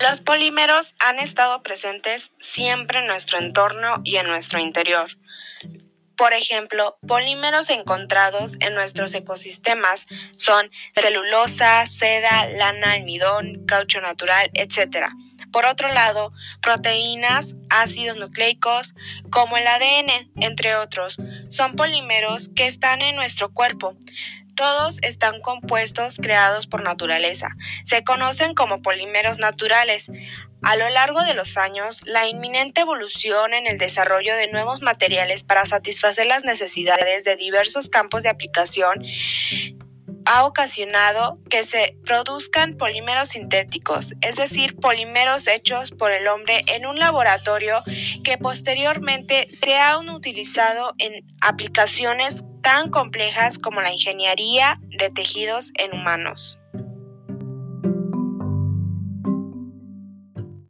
Los polímeros han estado presentes siempre en nuestro entorno y en nuestro interior. Por ejemplo, polímeros encontrados en nuestros ecosistemas son celulosa, seda, lana, almidón, caucho natural, etc. Por otro lado, proteínas, ácidos nucleicos, como el ADN, entre otros, son polímeros que están en nuestro cuerpo. Todos están compuestos creados por naturaleza. Se conocen como polímeros naturales. A lo largo de los años, la inminente evolución en el desarrollo de nuevos materiales para satisfacer las necesidades de diversos campos de aplicación ha ocasionado que se produzcan polímeros sintéticos, es decir, polímeros hechos por el hombre en un laboratorio que posteriormente se han utilizado en aplicaciones tan complejas como la ingeniería de tejidos en humanos.